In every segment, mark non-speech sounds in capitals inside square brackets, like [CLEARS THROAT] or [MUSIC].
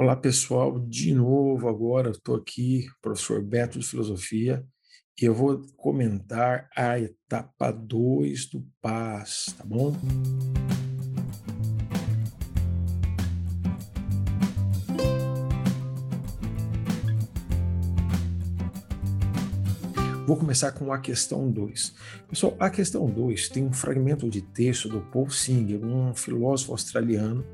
Olá, pessoal. De novo, agora estou aqui, professor Beto de Filosofia, e eu vou comentar a etapa 2 do PAS, tá bom? Vou começar com a questão 2. Pessoal, a questão 2 tem um fragmento de texto do Paul Singer, um filósofo australiano,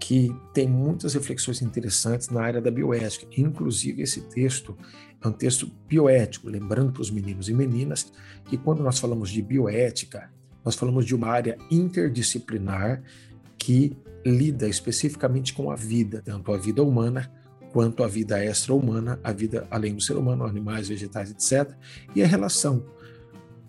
que tem muitas reflexões interessantes na área da bioética. Inclusive, esse texto é um texto bioético, lembrando para os meninos e meninas que quando nós falamos de bioética, nós falamos de uma área interdisciplinar que lida especificamente com a vida, tanto a vida humana quanto a vida extra-humana, a vida além do ser humano, animais, vegetais, etc., e a relação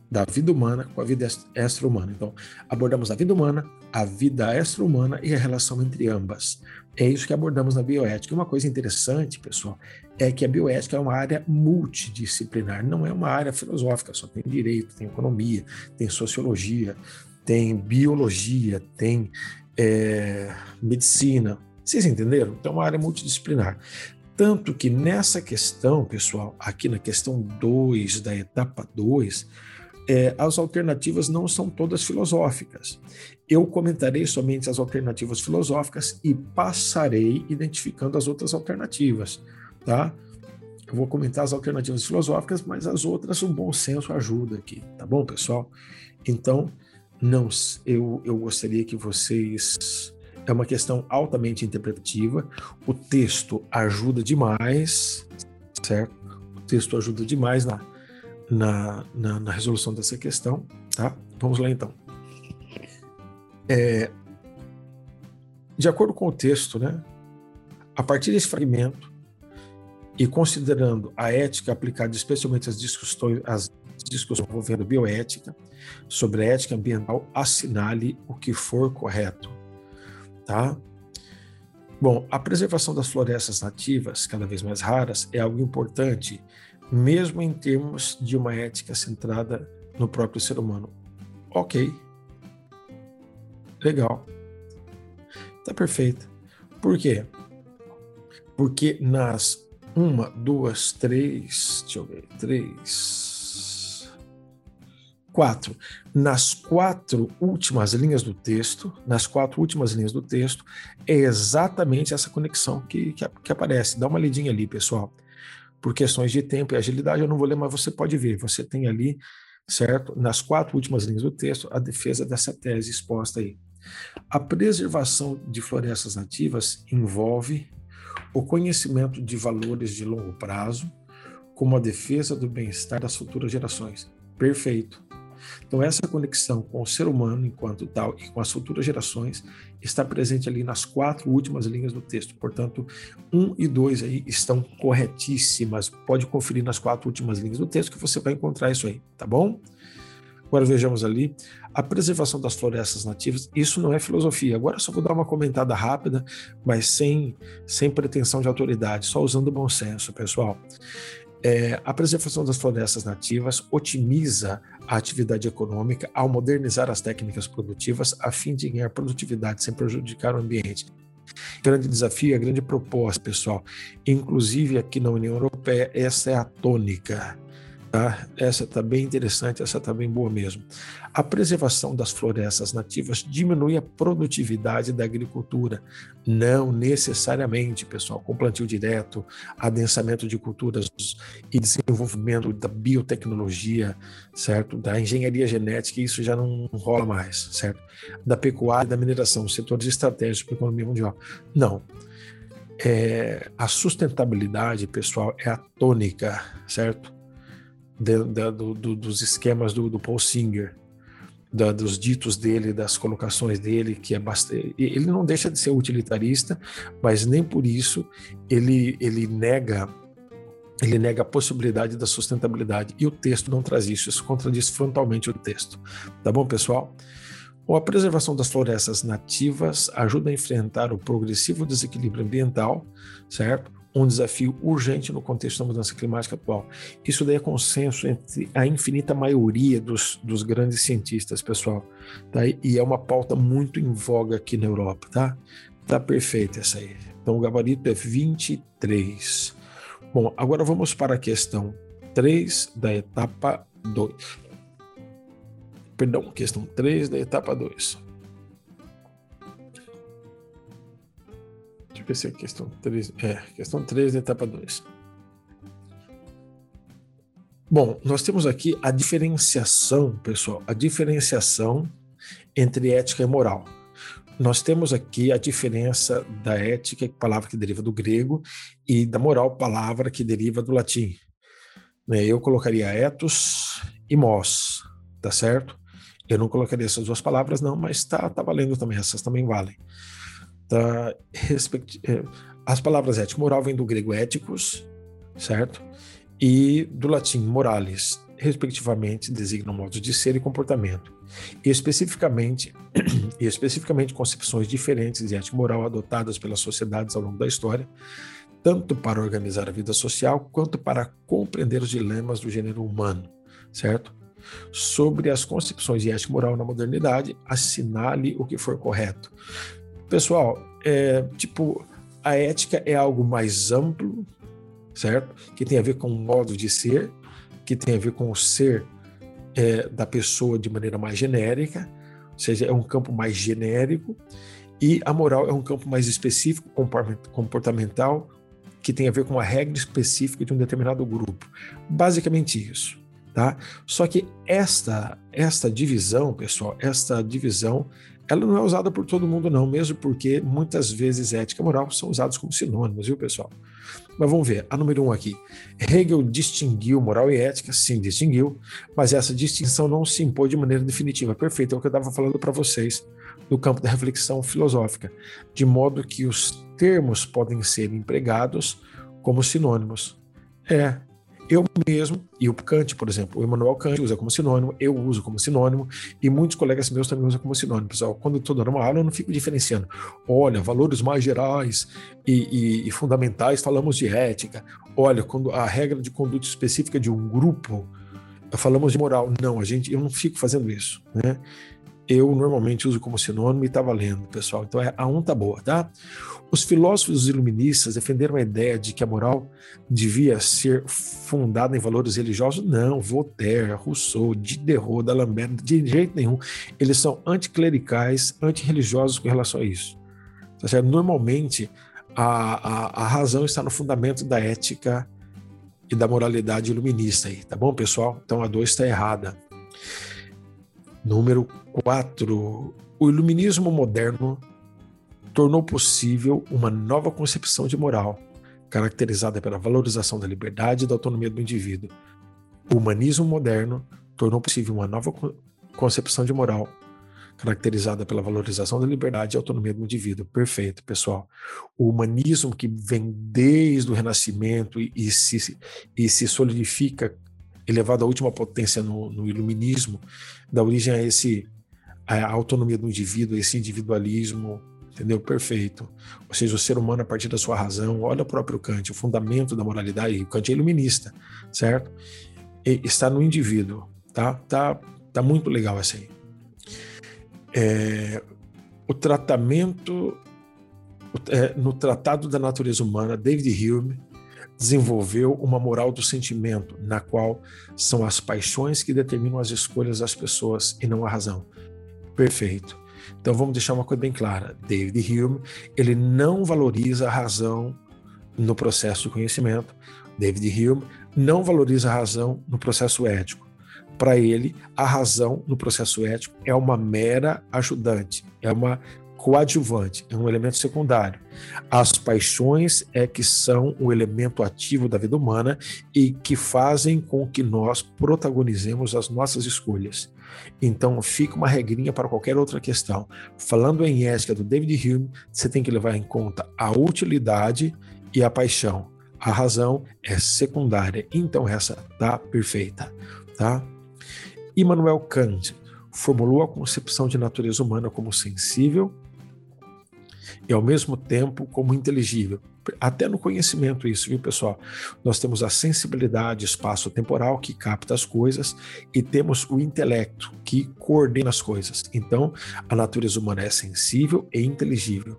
da vida humana com a vida extra-humana. Então, abordamos a vida humana, a vida extra-humana e a relação entre ambas. É isso que abordamos na bioética. Uma coisa interessante, pessoal, é que a bioética é uma área multidisciplinar, não é uma área filosófica, só tem direito, tem economia, tem sociologia, tem biologia, tem é, medicina. Vocês entenderam? Então, é uma área multidisciplinar. Tanto que nessa questão, pessoal, aqui na questão 2 da etapa 2, é, as alternativas não são todas filosóficas. Eu comentarei somente as alternativas filosóficas e passarei identificando as outras alternativas, tá? Eu vou comentar as alternativas filosóficas, mas as outras o bom senso ajuda aqui, tá bom, pessoal? Então, não, eu, eu gostaria que vocês é uma questão altamente interpretativa. O texto ajuda demais, certo? O texto ajuda demais na, na, na, na resolução dessa questão, tá? Vamos lá então. É, de acordo com o texto, né, a partir desse fragmento e considerando a ética aplicada especialmente às discussões, às discussões envolvendo bioética, sobre a ética ambiental, assinale o que for correto, tá? Bom, a preservação das florestas nativas, cada vez mais raras, é algo importante mesmo em termos de uma ética centrada no próprio ser humano. Ok. Legal. Tá perfeito. Por quê? Porque nas uma, duas, três, deixa eu ver, três, quatro. Nas quatro últimas linhas do texto, nas quatro últimas linhas do texto, é exatamente essa conexão que, que, que aparece. Dá uma lidinha ali, pessoal por questões de tempo e agilidade, eu não vou ler, mas você pode ver. Você tem ali, certo, nas quatro últimas linhas do texto, a defesa dessa tese exposta aí. A preservação de florestas nativas envolve o conhecimento de valores de longo prazo, como a defesa do bem-estar das futuras gerações. Perfeito. Então, essa conexão com o ser humano enquanto tal e com as futuras gerações está presente ali nas quatro últimas linhas do texto. Portanto, um e dois aí estão corretíssimas. Pode conferir nas quatro últimas linhas do texto que você vai encontrar isso aí, tá bom? Agora vejamos ali a preservação das florestas nativas. Isso não é filosofia. Agora só vou dar uma comentada rápida, mas sem, sem pretensão de autoridade, só usando bom senso, pessoal. É, a preservação das florestas nativas otimiza a atividade econômica ao modernizar as técnicas produtivas a fim de ganhar produtividade sem prejudicar o ambiente. Grande desafio, a grande proposta, pessoal. Inclusive aqui na União Europeia, essa é a tônica. Tá? Essa está bem interessante, essa está bem boa mesmo. A preservação das florestas nativas diminui a produtividade da agricultura. Não necessariamente, pessoal, com plantio direto, adensamento de culturas e desenvolvimento da biotecnologia, certo? Da engenharia genética, isso já não rola mais, certo? Da pecuária e da mineração, setores estratégicos para a economia mundial. Não. É, a sustentabilidade, pessoal, é a tônica, certo? De, de, do, do, dos esquemas do, do Paul Singer, da, dos ditos dele, das colocações dele, que é bastante. Ele não deixa de ser utilitarista, mas nem por isso ele, ele nega ele nega a possibilidade da sustentabilidade e o texto não traz isso, isso contradiz frontalmente o texto. Tá bom, pessoal? Ou a preservação das florestas nativas ajuda a enfrentar o progressivo desequilíbrio ambiental, certo? Um desafio urgente no contexto da mudança climática atual. Isso daí é consenso entre a infinita maioria dos, dos grandes cientistas, pessoal. Tá? E é uma pauta muito em voga aqui na Europa, tá? Tá perfeita essa aí. Então, o gabarito é 23. Bom, agora vamos para a questão 3 da etapa 2. Perdão, questão 3 da etapa 2. Se é questão 3. É, questão 3 da etapa 2. Bom, nós temos aqui a diferenciação, pessoal, a diferenciação entre ética e moral. Nós temos aqui a diferença da ética, palavra que deriva do grego, e da moral, palavra que deriva do latim. Né, eu colocaria ethos e mos, tá certo? Eu não colocaria essas duas palavras, não, mas tá, tá valendo também, essas também valem. Respect... Eh, as palavras ética e moral vêm do grego éticos, certo? E do latim morales, respectivamente, designam modos de ser e comportamento, e especificamente, [CLEARS THROAT] e especificamente concepções diferentes de ética moral adotadas pelas sociedades ao longo da história, tanto para organizar a vida social quanto para compreender os dilemas do gênero humano, certo? Sobre as concepções de ética moral na modernidade, assinale o que for correto. Pessoal, é, tipo, a ética é algo mais amplo, certo? Que tem a ver com o modo de ser, que tem a ver com o ser é, da pessoa de maneira mais genérica, ou seja, é um campo mais genérico, e a moral é um campo mais específico, comportamental, que tem a ver com a regra específica de um determinado grupo. Basicamente isso, tá? Só que esta esta divisão, pessoal, esta divisão, ela não é usada por todo mundo não, mesmo porque muitas vezes ética e moral são usados como sinônimos, viu, pessoal? Mas vamos ver, a número um aqui. Hegel distinguiu moral e ética, sim, distinguiu, mas essa distinção não se impôs de maneira definitiva. Perfeito, é o que eu estava falando para vocês no campo da reflexão filosófica, de modo que os termos podem ser empregados como sinônimos. É, eu mesmo, e o Kant, por exemplo, o Emmanuel Kant usa como sinônimo, eu uso como sinônimo, e muitos colegas meus também usam como sinônimo. Pessoal, quando eu estou dando uma aula, eu não fico diferenciando. Olha, valores mais gerais e, e, e fundamentais, falamos de ética. Olha, quando a regra de conduta específica de um grupo, falamos de moral. Não, a gente, eu não fico fazendo isso, né? Eu normalmente uso como sinônimo e está valendo, pessoal. Então a um tá boa, tá? Os filósofos iluministas defenderam a ideia de que a moral devia ser fundada em valores religiosos? Não, Voltaire, Rousseau, Diderot, D'Alembert, de jeito nenhum. Eles são anticlericais, antirreligiosos com relação a isso. Tá certo? Normalmente a, a, a razão está no fundamento da ética e da moralidade iluminista aí, tá bom, pessoal? Então a 2 está errada. Número 4. O iluminismo moderno tornou possível uma nova concepção de moral, caracterizada pela valorização da liberdade e da autonomia do indivíduo. O humanismo moderno tornou possível uma nova concepção de moral, caracterizada pela valorização da liberdade e autonomia do indivíduo. Perfeito, pessoal. O humanismo que vem desde o Renascimento e, e se, e se solidifica elevado à última potência no, no iluminismo, dá origem a esse a autonomia do indivíduo, esse individualismo, entendeu? Perfeito. Ou seja, o ser humano a partir da sua razão, olha o próprio Kant, o fundamento da moralidade, o Kant é iluminista, certo? E está no indivíduo, tá? Tá, tá muito legal essa aí. É, o tratamento é, no Tratado da Natureza Humana, David Hume desenvolveu uma moral do sentimento, na qual são as paixões que determinam as escolhas das pessoas e não a razão. Perfeito. Então vamos deixar uma coisa bem clara. David Hume, ele não valoriza a razão no processo de conhecimento. David Hume não valoriza a razão no processo ético. Para ele, a razão no processo ético é uma mera ajudante, é uma coadjuvante, é um elemento secundário. As paixões é que são o elemento ativo da vida humana e que fazem com que nós protagonizemos as nossas escolhas. Então, fica uma regrinha para qualquer outra questão. Falando em ética do David Hume, você tem que levar em conta a utilidade e a paixão. A razão é secundária. Então, essa tá perfeita, tá? Immanuel Kant formulou a concepção de natureza humana como sensível, e ao mesmo tempo como inteligível. Até no conhecimento isso, viu, pessoal? Nós temos a sensibilidade espaço-temporal que capta as coisas e temos o intelecto que coordena as coisas. Então, a natureza humana é sensível e inteligível.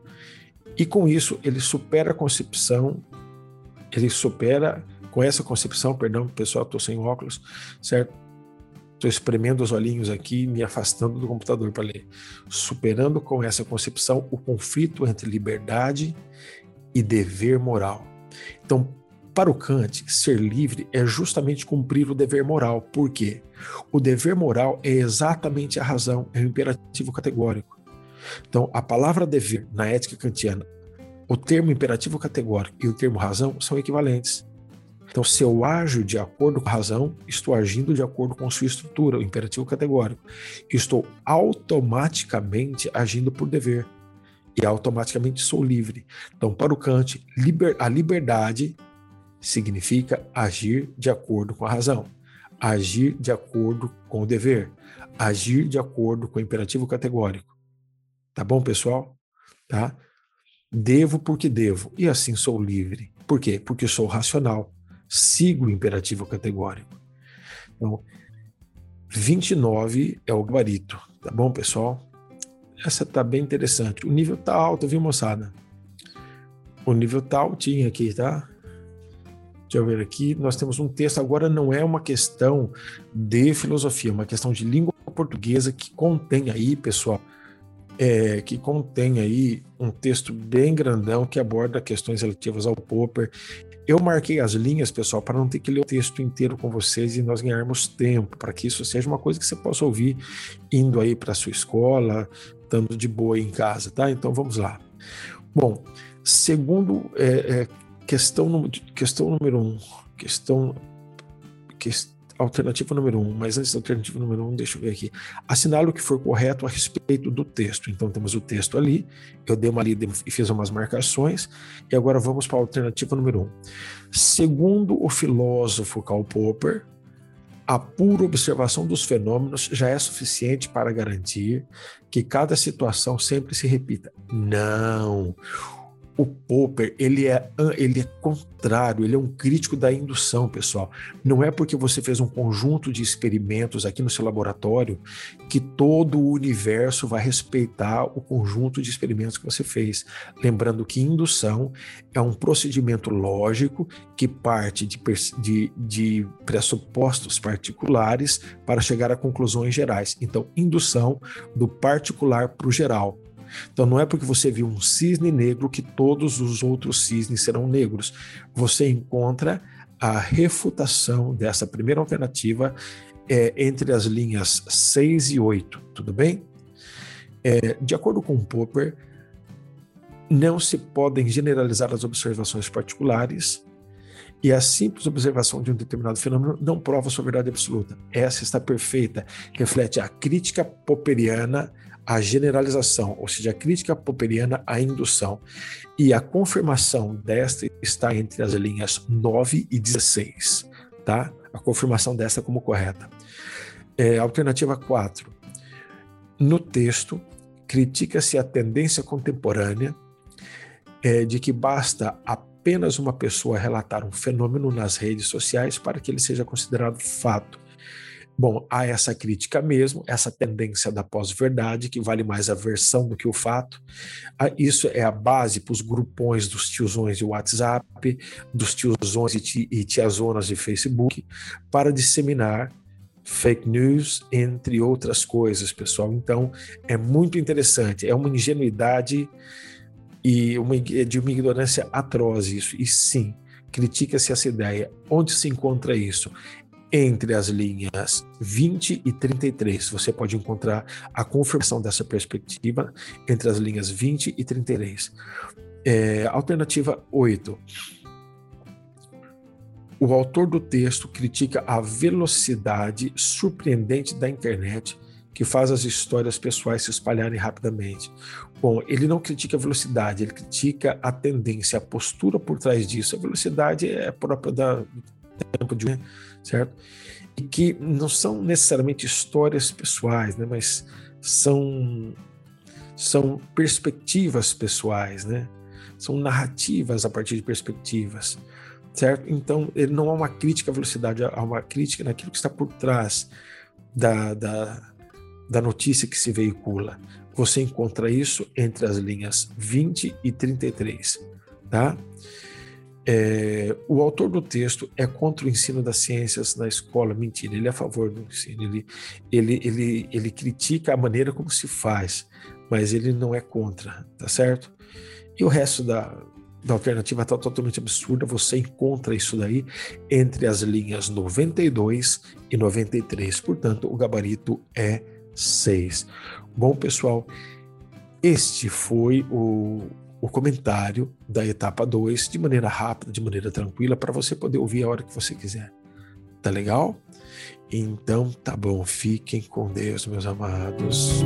E com isso, ele supera a concepção, ele supera, com essa concepção, perdão, pessoal, estou sem óculos, certo? Estou espremendo os olhinhos aqui, me afastando do computador para ler. Superando com essa concepção o conflito entre liberdade e dever moral. Então, para o Kant, ser livre é justamente cumprir o dever moral. Por quê? O dever moral é exatamente a razão, é o imperativo categórico. Então, a palavra dever na ética kantiana, o termo imperativo categórico e o termo razão são equivalentes. Então, se eu ajo de acordo com a razão, estou agindo de acordo com sua estrutura, o imperativo categórico. Estou automaticamente agindo por dever. E automaticamente sou livre. Então, para o Kant, liber, a liberdade significa agir de acordo com a razão, agir de acordo com o dever, agir de acordo com o imperativo categórico. Tá bom, pessoal? Tá? Devo porque devo, e assim sou livre. Por quê? Porque sou racional siga o imperativo categórico. Então, 29 é o gabarito, tá bom, pessoal? Essa tá bem interessante. O nível tá alto, viu, moçada? O nível tá altinho aqui, tá? Deixa eu ver aqui. Nós temos um texto, agora não é uma questão de filosofia, é uma questão de língua portuguesa que contém aí, pessoal, é, que contém aí um texto bem grandão que aborda questões relativas ao Popper eu marquei as linhas, pessoal, para não ter que ler o texto inteiro com vocês e nós ganharmos tempo, para que isso seja uma coisa que você possa ouvir indo aí para a sua escola, estando de boa em casa, tá? Então vamos lá. Bom, segundo é, é, questão, questão número um, questão, questão alternativa número um, mas antes da alternativa número um, deixa eu ver aqui. Assinale o que for correto a respeito do texto. Então temos o texto ali, eu dei uma lida e fiz umas marcações, e agora vamos para a alternativa número um. Segundo o filósofo Karl Popper, a pura observação dos fenômenos já é suficiente para garantir que cada situação sempre se repita. Não o Popper, ele é, ele é contrário, ele é um crítico da indução, pessoal. Não é porque você fez um conjunto de experimentos aqui no seu laboratório que todo o universo vai respeitar o conjunto de experimentos que você fez. Lembrando que indução é um procedimento lógico que parte de, de, de pressupostos particulares para chegar a conclusões gerais. Então, indução do particular para o geral. Então não é porque você viu um cisne negro que todos os outros cisnes serão negros. Você encontra a refutação dessa primeira alternativa é, entre as linhas 6 e 8, tudo bem? É, de acordo com Popper, não se podem generalizar as observações particulares e a simples observação de um determinado fenômeno não prova sua verdade absoluta. Essa está perfeita, reflete a crítica popperiana a generalização, ou seja, a crítica popperiana à indução. E a confirmação desta está entre as linhas 9 e 16, tá? A confirmação desta como correta. É, alternativa 4. No texto, critica-se a tendência contemporânea é, de que basta apenas uma pessoa relatar um fenômeno nas redes sociais para que ele seja considerado fato Bom, há essa crítica mesmo, essa tendência da pós-verdade, que vale mais a versão do que o fato. Ah, isso é a base para os grupões dos tiozões de WhatsApp, dos tiozões e tiazonas de Facebook, para disseminar fake news, entre outras coisas, pessoal. Então, é muito interessante, é uma ingenuidade e uma, de uma ignorância atroz isso. E sim, critica-se essa ideia. Onde se encontra isso? Entre as linhas 20 e 33. Você pode encontrar a confirmação dessa perspectiva entre as linhas 20 e 33. É, alternativa 8. O autor do texto critica a velocidade surpreendente da internet que faz as histórias pessoais se espalharem rapidamente. Bom, ele não critica a velocidade, ele critica a tendência, a postura por trás disso. A velocidade é própria da, do tempo de certo? E que não são necessariamente histórias pessoais, né? Mas são são perspectivas pessoais, né? São narrativas a partir de perspectivas, certo? Então, ele não há uma crítica à velocidade, há uma crítica naquilo que está por trás da, da, da notícia que se veicula. você encontra isso entre as linhas 20 e 33, tá? É, o autor do texto é contra o ensino das ciências na escola. Mentira, ele é a favor do ensino. Ele, ele, ele, ele critica a maneira como se faz, mas ele não é contra, tá certo? E o resto da, da alternativa está totalmente absurda. Você encontra isso daí entre as linhas 92 e 93. Portanto, o gabarito é 6. Bom, pessoal, este foi o, o comentário da etapa 2 de maneira rápida, de maneira tranquila, para você poder ouvir a hora que você quiser. Tá legal? Então tá bom, fiquem com Deus, meus amados.